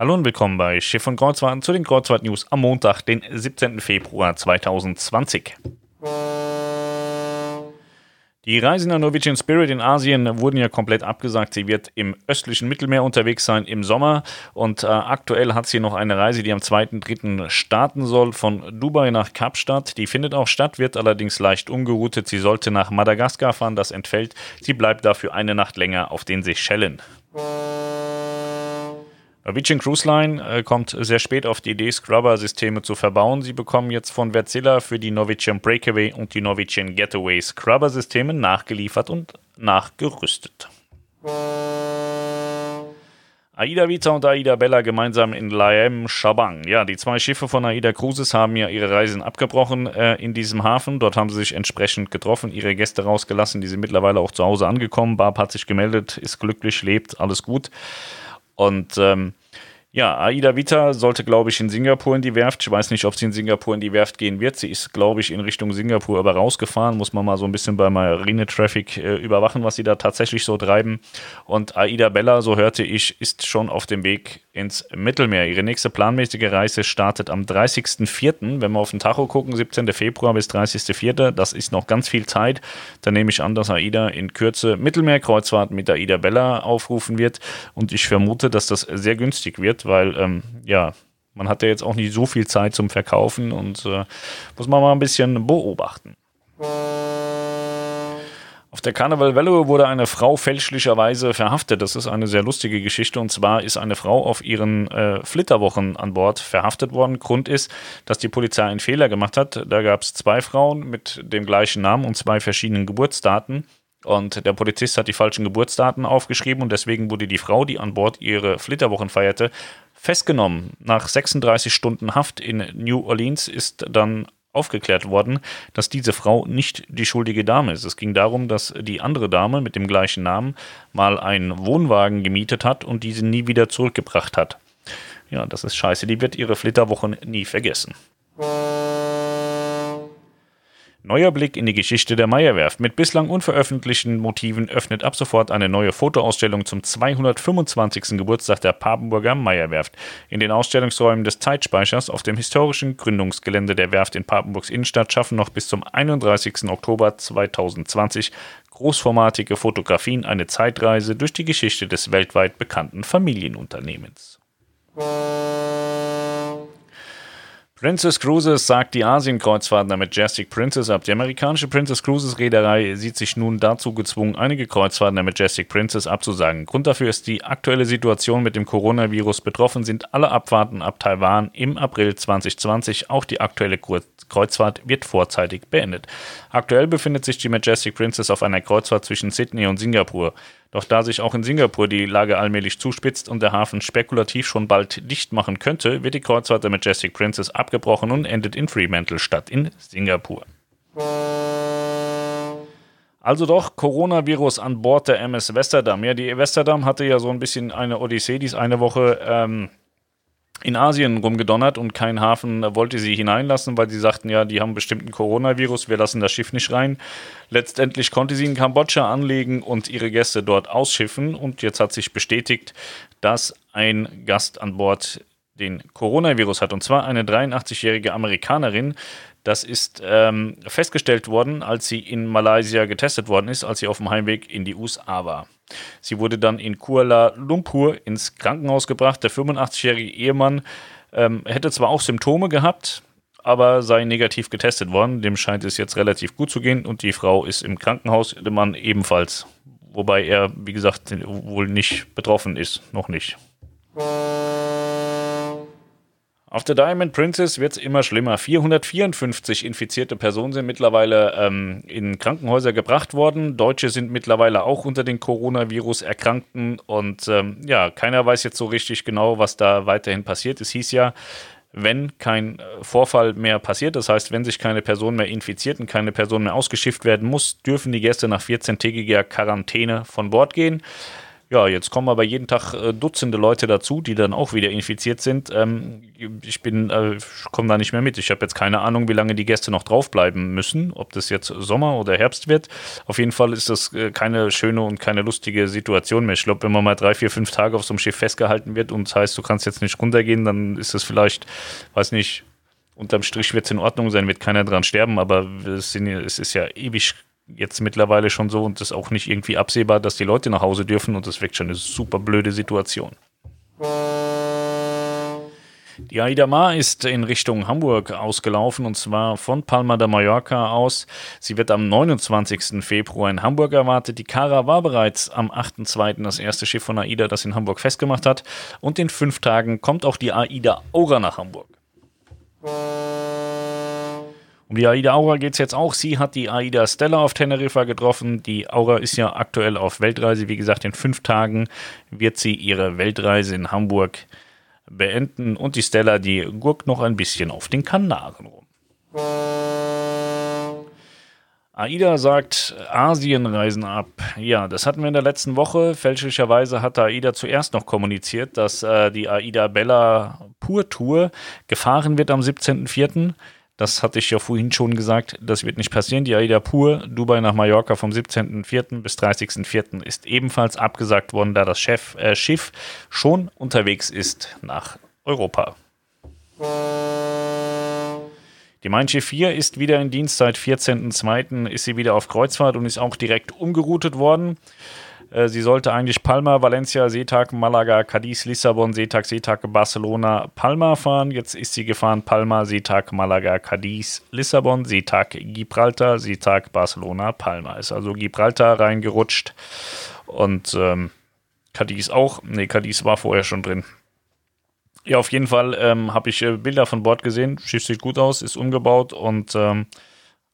Hallo und willkommen bei Schiff und Kreuzfahrten zu den Kreuzfahrt News am Montag, den 17. Februar 2020. Die Reisen der Norwegian Spirit in Asien wurden ja komplett abgesagt. Sie wird im östlichen Mittelmeer unterwegs sein im Sommer und äh, aktuell hat sie noch eine Reise, die am 2.3. starten soll von Dubai nach Kapstadt. Die findet auch statt, wird allerdings leicht umgeroutet. Sie sollte nach Madagaskar fahren, das entfällt. Sie bleibt dafür eine Nacht länger auf den Seychellen. Norwegian Cruise Line äh, kommt sehr spät auf die Idee, Scrubber-Systeme zu verbauen. Sie bekommen jetzt von Wärtsilä für die Norwegian Breakaway und die Norwegian Getaway Scrubber-Systeme nachgeliefert und nachgerüstet. Aida Vita und Aida Bella gemeinsam in Laem Shabang. Ja, die zwei Schiffe von Aida Cruises haben ja ihre Reisen abgebrochen äh, in diesem Hafen. Dort haben sie sich entsprechend getroffen, ihre Gäste rausgelassen. Die sind mittlerweile auch zu Hause angekommen. Barb hat sich gemeldet, ist glücklich, lebt, alles gut. Und ähm, ja, Aida Vita sollte, glaube ich, in Singapur in die Werft. Ich weiß nicht, ob sie in Singapur in die Werft gehen wird. Sie ist, glaube ich, in Richtung Singapur aber rausgefahren. Muss man mal so ein bisschen bei Marine Traffic äh, überwachen, was sie da tatsächlich so treiben. Und Aida Bella, so hörte ich, ist schon auf dem Weg ins Mittelmeer. Ihre nächste planmäßige Reise startet am 30.04. Wenn wir auf den Tacho gucken, 17. Februar bis 30.04. Das ist noch ganz viel Zeit. Dann nehme ich an, dass Aida in Kürze Mittelmeerkreuzfahrt mit Aida Bella aufrufen wird. Und ich vermute, dass das sehr günstig wird weil ähm, ja, man hat ja jetzt auch nicht so viel Zeit zum Verkaufen und äh, muss man mal ein bisschen beobachten. Auf der Carnival Valley wurde eine Frau fälschlicherweise verhaftet. Das ist eine sehr lustige Geschichte. Und zwar ist eine Frau auf ihren äh, Flitterwochen an Bord verhaftet worden. Grund ist, dass die Polizei einen Fehler gemacht hat. Da gab es zwei Frauen mit dem gleichen Namen und zwei verschiedenen Geburtsdaten. Und der Polizist hat die falschen Geburtsdaten aufgeschrieben und deswegen wurde die Frau, die an Bord ihre Flitterwochen feierte, festgenommen. Nach 36 Stunden Haft in New Orleans ist dann aufgeklärt worden, dass diese Frau nicht die schuldige Dame ist. Es ging darum, dass die andere Dame mit dem gleichen Namen mal einen Wohnwagen gemietet hat und diesen nie wieder zurückgebracht hat. Ja, das ist scheiße. Die wird ihre Flitterwochen nie vergessen. Neuer Blick in die Geschichte der Meyerwerft. Mit bislang unveröffentlichten Motiven öffnet ab sofort eine neue Fotoausstellung zum 225. Geburtstag der Papenburger Meyerwerft. In den Ausstellungsräumen des Zeitspeichers auf dem historischen Gründungsgelände der Werft in Papenburgs Innenstadt schaffen noch bis zum 31. Oktober 2020 großformatige Fotografien eine Zeitreise durch die Geschichte des weltweit bekannten Familienunternehmens. Princess Cruises sagt die Asienkreuzfahrt der Majestic Princess ab. Die amerikanische Princess Cruises Reederei sieht sich nun dazu gezwungen, einige Kreuzfahrten der Majestic Princess abzusagen. Grund dafür ist die aktuelle Situation mit dem Coronavirus. Betroffen sind alle Abfahrten ab Taiwan im April 2020. Auch die aktuelle Kreuzfahrt wird vorzeitig beendet. Aktuell befindet sich die Majestic Princess auf einer Kreuzfahrt zwischen Sydney und Singapur. Doch da sich auch in Singapur die Lage allmählich zuspitzt und der Hafen spekulativ schon bald dicht machen könnte, wird die Kreuzfahrt der Majestic Princess abgebrochen und endet in Fremantle statt in Singapur. Also doch Coronavirus an Bord der MS Westerdam. Ja, die Westerdam hatte ja so ein bisschen eine Odyssee, die ist eine Woche ähm, in Asien rumgedonnert und kein Hafen wollte sie hineinlassen, weil sie sagten, ja, die haben bestimmt ein Coronavirus, wir lassen das Schiff nicht rein. Letztendlich konnte sie in Kambodscha anlegen und ihre Gäste dort ausschiffen und jetzt hat sich bestätigt, dass ein Gast an Bord den Coronavirus hat und zwar eine 83-jährige Amerikanerin. Das ist ähm, festgestellt worden, als sie in Malaysia getestet worden ist, als sie auf dem Heimweg in die USA war. Sie wurde dann in Kuala Lumpur ins Krankenhaus gebracht. Der 85-jährige Ehemann ähm, hätte zwar auch Symptome gehabt, aber sei negativ getestet worden. Dem scheint es jetzt relativ gut zu gehen und die Frau ist im Krankenhaus, der Mann ebenfalls. Wobei er, wie gesagt, wohl nicht betroffen ist. Noch nicht. Auf der Diamond Princess wird es immer schlimmer. 454 infizierte Personen sind mittlerweile ähm, in Krankenhäuser gebracht worden. Deutsche sind mittlerweile auch unter den Coronavirus Erkrankten. Und ähm, ja, keiner weiß jetzt so richtig genau, was da weiterhin passiert. Es hieß ja, wenn kein äh, Vorfall mehr passiert, das heißt, wenn sich keine Person mehr infiziert und keine Person mehr ausgeschifft werden muss, dürfen die Gäste nach 14-tägiger Quarantäne von Bord gehen. Ja, jetzt kommen aber jeden Tag äh, Dutzende Leute dazu, die dann auch wieder infiziert sind. Ähm, ich bin, äh, komme da nicht mehr mit. Ich habe jetzt keine Ahnung, wie lange die Gäste noch draufbleiben müssen, ob das jetzt Sommer oder Herbst wird. Auf jeden Fall ist das äh, keine schöne und keine lustige Situation mehr. Ich glaube, wenn man mal drei, vier, fünf Tage auf so einem Schiff festgehalten wird und das heißt, du kannst jetzt nicht runtergehen, dann ist das vielleicht, weiß nicht, unterm Strich wird es in Ordnung sein, wird keiner dran sterben, aber es, sind, es ist ja ewig jetzt mittlerweile schon so und ist auch nicht irgendwie absehbar, dass die Leute nach Hause dürfen und das wirkt schon eine super blöde Situation. Die Aida Mar ist in Richtung Hamburg ausgelaufen und zwar von Palma de Mallorca aus. Sie wird am 29. Februar in Hamburg erwartet. Die Cara war bereits am 8.2. das erste Schiff von Aida, das in Hamburg festgemacht hat. Und in fünf Tagen kommt auch die Aida Aura nach Hamburg. Um die Aida Aura geht es jetzt auch. Sie hat die Aida Stella auf Teneriffa getroffen. Die Aura ist ja aktuell auf Weltreise. Wie gesagt, in fünf Tagen wird sie ihre Weltreise in Hamburg beenden. Und die Stella, die gurkt noch ein bisschen auf den Kanaren rum. AIDA sagt Asienreisen ab. Ja, das hatten wir in der letzten Woche. Fälschlicherweise hat AIDA zuerst noch kommuniziert, dass äh, die AIDA Bella Pur Tour gefahren wird am 17.04. Das hatte ich ja vorhin schon gesagt, das wird nicht passieren. Die AIDA Pur, Dubai nach Mallorca vom 17.04. bis 30.04. ist ebenfalls abgesagt worden, da das Chef, äh, Schiff schon unterwegs ist nach Europa. Die Mein Schiff 4 ist wieder in Dienst. Seit 14.02. ist sie wieder auf Kreuzfahrt und ist auch direkt umgeroutet worden. Äh, sie sollte eigentlich Palma, Valencia, Seetag, Malaga, Cadiz, Lissabon, Seetag, Seetag, Barcelona, Palma fahren. Jetzt ist sie gefahren Palma, Seetag, Malaga, Cadiz, Lissabon, Seetag, Gibraltar, Seetag, Barcelona, Palma. Ist also Gibraltar reingerutscht und ähm, Cadiz auch. Ne, Cadiz war vorher schon drin. Ja, auf jeden Fall ähm, habe ich äh, Bilder von Bord gesehen. Schiff sieht gut aus, ist umgebaut und ähm,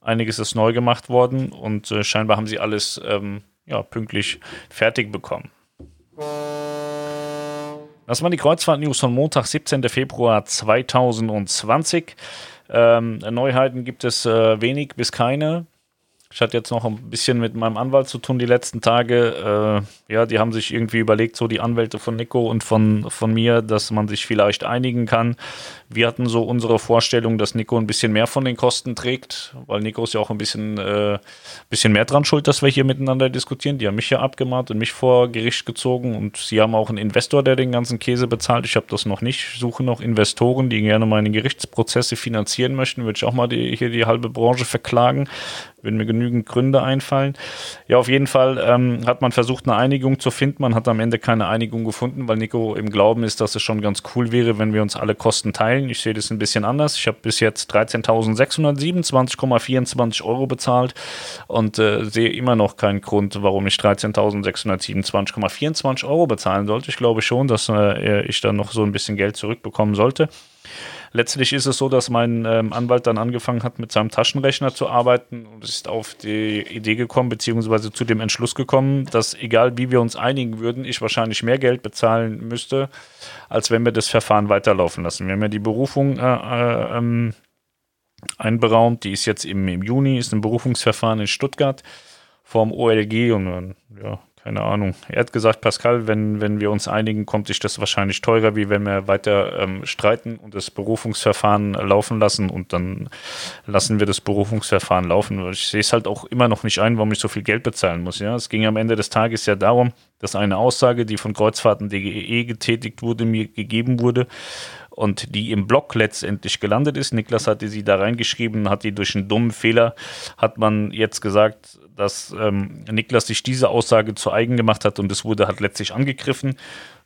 einiges ist neu gemacht worden und äh, scheinbar haben sie alles ähm, ja, pünktlich fertig bekommen. Das waren die Kreuzfahrt-News von Montag, 17. Februar 2020. Ähm, Neuheiten gibt es äh, wenig bis keine. Ich hatte jetzt noch ein bisschen mit meinem Anwalt zu tun die letzten Tage. Äh, ja, die haben sich irgendwie überlegt, so die Anwälte von Nico und von, von mir, dass man sich vielleicht einigen kann. Wir hatten so unsere Vorstellung, dass Nico ein bisschen mehr von den Kosten trägt, weil Nico ist ja auch ein bisschen, äh, bisschen mehr dran schuld, dass wir hier miteinander diskutieren. Die haben mich ja abgemahnt und mich vor Gericht gezogen und sie haben auch einen Investor, der den ganzen Käse bezahlt. Ich habe das noch nicht. Ich suche noch Investoren, die gerne meine Gerichtsprozesse finanzieren möchten. Würde ich auch mal die, hier die halbe Branche verklagen wenn mir genügend Gründe einfallen. Ja, auf jeden Fall ähm, hat man versucht, eine Einigung zu finden. Man hat am Ende keine Einigung gefunden, weil Nico im Glauben ist, dass es schon ganz cool wäre, wenn wir uns alle Kosten teilen. Ich sehe das ein bisschen anders. Ich habe bis jetzt 13.627,24 Euro bezahlt und äh, sehe immer noch keinen Grund, warum ich 13.627,24 Euro bezahlen sollte. Ich glaube schon, dass äh, ich dann noch so ein bisschen Geld zurückbekommen sollte. Letztlich ist es so, dass mein ähm, Anwalt dann angefangen hat, mit seinem Taschenrechner zu arbeiten und ist auf die Idee gekommen, beziehungsweise zu dem Entschluss gekommen, dass egal wie wir uns einigen würden, ich wahrscheinlich mehr Geld bezahlen müsste, als wenn wir das Verfahren weiterlaufen lassen. Wir haben ja die Berufung äh, äh, ähm, einberaumt, die ist jetzt im, im Juni, ist ein Berufungsverfahren in Stuttgart vom OLG und ja, keine Ahnung. Er hat gesagt, Pascal, wenn, wenn wir uns einigen, kommt sich das wahrscheinlich teurer, wie wenn wir weiter ähm, streiten und das Berufungsverfahren laufen lassen und dann lassen wir das Berufungsverfahren laufen. Ich sehe es halt auch immer noch nicht ein, warum ich so viel Geld bezahlen muss. Ja, es ging am Ende des Tages ja darum, dass eine Aussage, die von Kreuzfahrten.de getätigt wurde, mir gegeben wurde und die im Blog letztendlich gelandet ist. Niklas hatte sie da reingeschrieben, hat die durch einen dummen Fehler, hat man jetzt gesagt, dass ähm, Niklas sich diese Aussage zu eigen gemacht hat und es wurde halt letztlich angegriffen.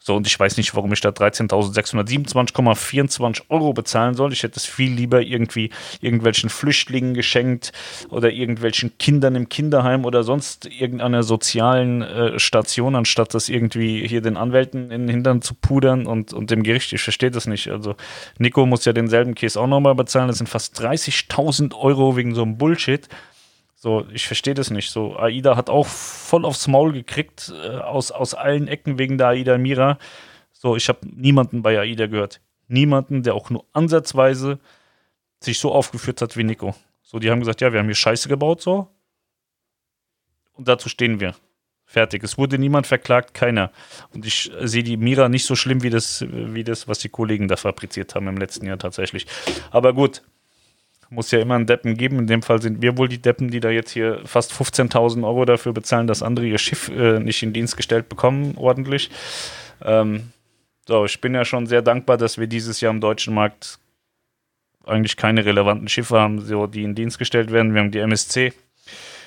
So, und ich weiß nicht, warum ich da 13.627,24 Euro bezahlen soll. Ich hätte es viel lieber irgendwie irgendwelchen Flüchtlingen geschenkt oder irgendwelchen Kindern im Kinderheim oder sonst irgendeiner sozialen äh, Station, anstatt das irgendwie hier den Anwälten in den Hintern zu pudern und, und dem Gericht. Ich verstehe das nicht. Also, Nico muss ja denselben Case auch nochmal bezahlen. Das sind fast 30.000 Euro wegen so einem Bullshit. So, ich verstehe das nicht. So, AIDA hat auch voll aufs Maul gekriegt, äh, aus, aus allen Ecken wegen der AIDA Mira. So, ich habe niemanden bei AIDA gehört. Niemanden, der auch nur ansatzweise sich so aufgeführt hat wie Nico. So, die haben gesagt, ja, wir haben hier Scheiße gebaut, so. Und dazu stehen wir. Fertig. Es wurde niemand verklagt, keiner. Und ich sehe die Mira nicht so schlimm wie das, wie das, was die Kollegen da fabriziert haben im letzten Jahr tatsächlich. Aber gut, muss ja immer einen Deppen geben. In dem Fall sind wir wohl die Deppen, die da jetzt hier fast 15.000 Euro dafür bezahlen, dass andere ihr Schiff äh, nicht in Dienst gestellt bekommen, ordentlich. Ähm, so, ich bin ja schon sehr dankbar, dass wir dieses Jahr am deutschen Markt eigentlich keine relevanten Schiffe haben, so, die in Dienst gestellt werden. Wir haben die MSC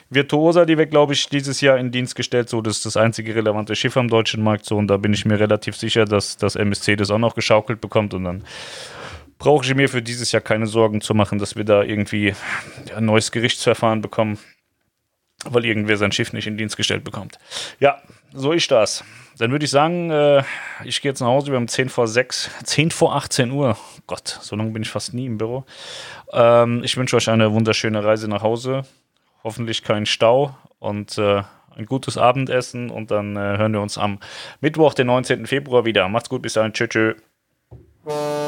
Virtuosa, die wir, glaube ich, dieses Jahr in Dienst gestellt. So, das ist das einzige relevante Schiff am deutschen Markt. So, und da bin ich mir relativ sicher, dass das MSC das auch noch geschaukelt bekommt. Und dann brauche ich mir für dieses Jahr keine Sorgen zu machen, dass wir da irgendwie ein neues Gerichtsverfahren bekommen, weil irgendwer sein Schiff nicht in Dienst gestellt bekommt. Ja, so ist das. Dann würde ich sagen, äh, ich gehe jetzt nach Hause. Wir haben 10 vor 6, 10 vor 18 Uhr. Gott, so lange bin ich fast nie im Büro. Ähm, ich wünsche euch eine wunderschöne Reise nach Hause hoffentlich kein Stau und äh, ein gutes Abendessen und dann äh, hören wir uns am Mittwoch, den 19. Februar wieder. Macht's gut, bis dahin. Tschüss. tschüss.